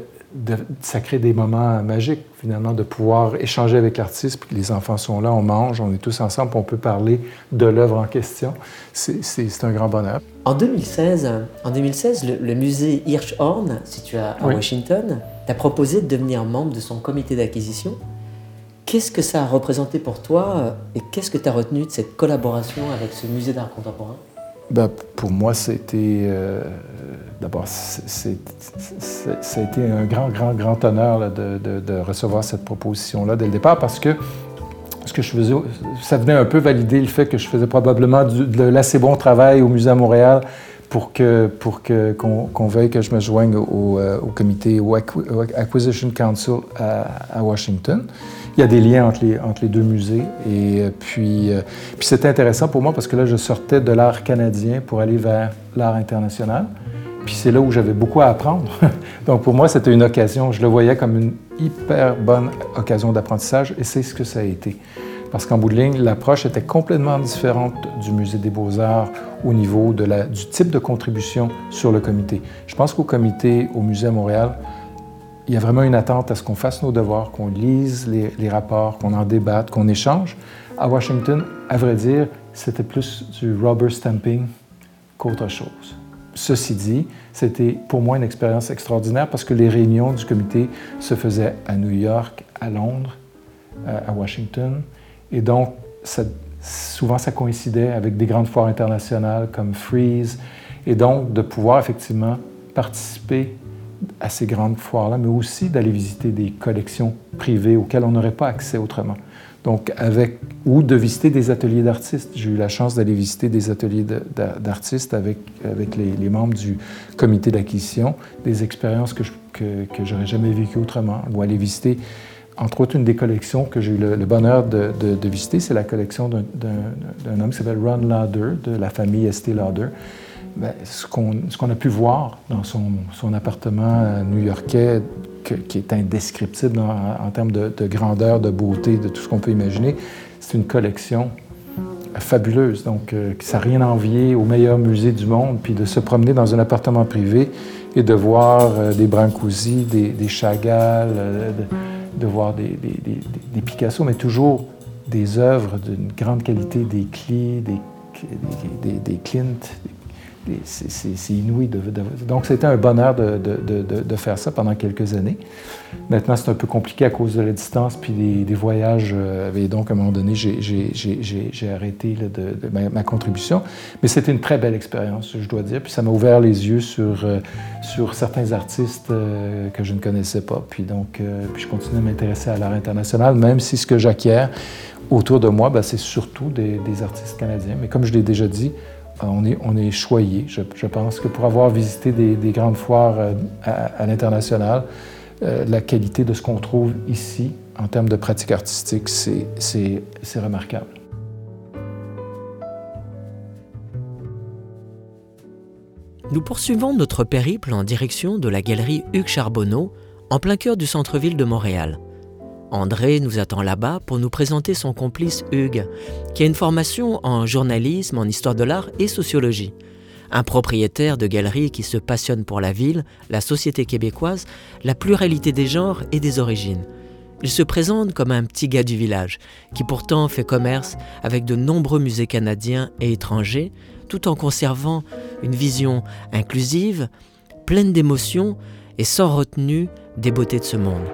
ça crée des moments magiques, finalement, de pouvoir échanger avec l'artiste, puis les enfants sont là, on mange, on est tous ensemble, puis on peut parler de l'œuvre en question. C'est un grand bonheur. En 2016, en 2016 le, musée Hirschhorn, situé à, à Washington, t'a proposé de devenir membre de son comité d'acquisition. Qu'est-ce que ça a représenté pour toi euh, et qu'est-ce que tu as retenu de cette collaboration avec ce musée d'art contemporain? Ben, Pour moi, c'était. Euh, d'abord, ça a été un grand, grand, grand honneur de, recevoir cette proposition-là dès le départ parce que ce que je faisais, ça venait un peu valider le fait que je faisais probablement de l'assez bon travail au Musée à Montréal pour pour que qu'on veuille que je me joigne au, euh, comité Acquisition Council à, Washington il y a des liens entre les, entre les deux musées. Et euh, puis, euh, puis c'était intéressant pour moi parce que là, je sortais de l'art canadien pour aller vers l'art international. Puis c'est là où j'avais beaucoup à apprendre. Donc pour moi, c'était une occasion. Je le voyais comme une hyper bonne occasion d'apprentissage et c'est ce que ça a été. Parce qu'en bout de ligne, l'approche était complètement différente du Musée des beaux-arts au niveau du type de contribution sur le comité. Je pense qu'au comité, au Musée à Montréal, il y a vraiment une attente à ce qu'on fasse nos devoirs, qu'on lise les, rapports, qu'on en débatte, qu'on échange. À Washington, à vrai dire, c'était plus du rubber stamping qu'autre chose. Ceci dit, c'était pour moi une expérience extraordinaire parce que les réunions du comité se faisaient à New York, à Londres, euh, à Washington. Et donc, souvent, ça coïncidait avec des grandes foires internationales comme Freeze. Et donc, de pouvoir effectivement participer à ces grandes foires-là, mais aussi d'aller visiter des collections privées auxquelles on n'aurait pas accès autrement. Donc, avec, ou de visiter des ateliers d'artistes. J'ai eu la chance d'aller visiter des ateliers d'artistes avec, avec les, membres du comité d'acquisition, des expériences que je que, que j'aurais jamais vécues autrement, ou aller visiter, entre autres, une des collections que j'ai eu le, bonheur de, de, visiter, c'est la collection d'un homme qui s'appelle Ron Lauder, de la famille Estée Lauder, ben, ce qu'on a pu voir dans son, son appartement new-yorkais, qui est indescriptible en, termes de, grandeur, de beauté, de tout ce qu'on peut imaginer, c'est une collection fabuleuse. Donc, euh, ça n'a rien à envier au meilleur musée du monde, puis de se promener dans un appartement privé et de voir euh, des Brancusi, des, des Chagall, euh, de, voir des, des, Picasso, mais toujours des œuvres d'une grande qualité, des Klee, des, des, Clint, c'est inouï. Donc, c'était un bonheur de, faire ça pendant quelques années. Maintenant, c'est un peu compliqué à cause de la distance puis des, voyages. Euh, et donc, à un moment donné, j'ai arrêté ma, contribution. Mais c'était une très belle expérience, je dois dire. Puis ça m'a ouvert les yeux sur, euh, certains artistes euh, que je ne connaissais pas. Puis donc, je continue à m'intéresser à l'art international, même si ce que j'acquiers autour de moi, ben, c'est surtout des, artistes canadiens. Mais comme je l'ai déjà dit, euh, on est, on choyé. Je, pense que pour avoir visité des, grandes foires euh, à, l'international, euh, la qualité de ce qu'on trouve ici en termes de pratique artistique, c'est remarquable. Nous poursuivons notre périple en direction de la galerie Hugues Charbonneau, en plein cœur du centre-ville de Montréal. André nous attend là-bas pour nous présenter son complice Hugues, qui a une formation en journalisme, en histoire de l'art et sociologie. Un propriétaire de galerie qui se passionne pour la ville, la société québécoise, la pluralité des genres et des origines. Il se présente comme un petit gars du village, qui pourtant fait commerce avec de nombreux musées canadiens et étrangers, tout en conservant une vision inclusive, pleine d'émotions et sans retenue des beautés de ce monde.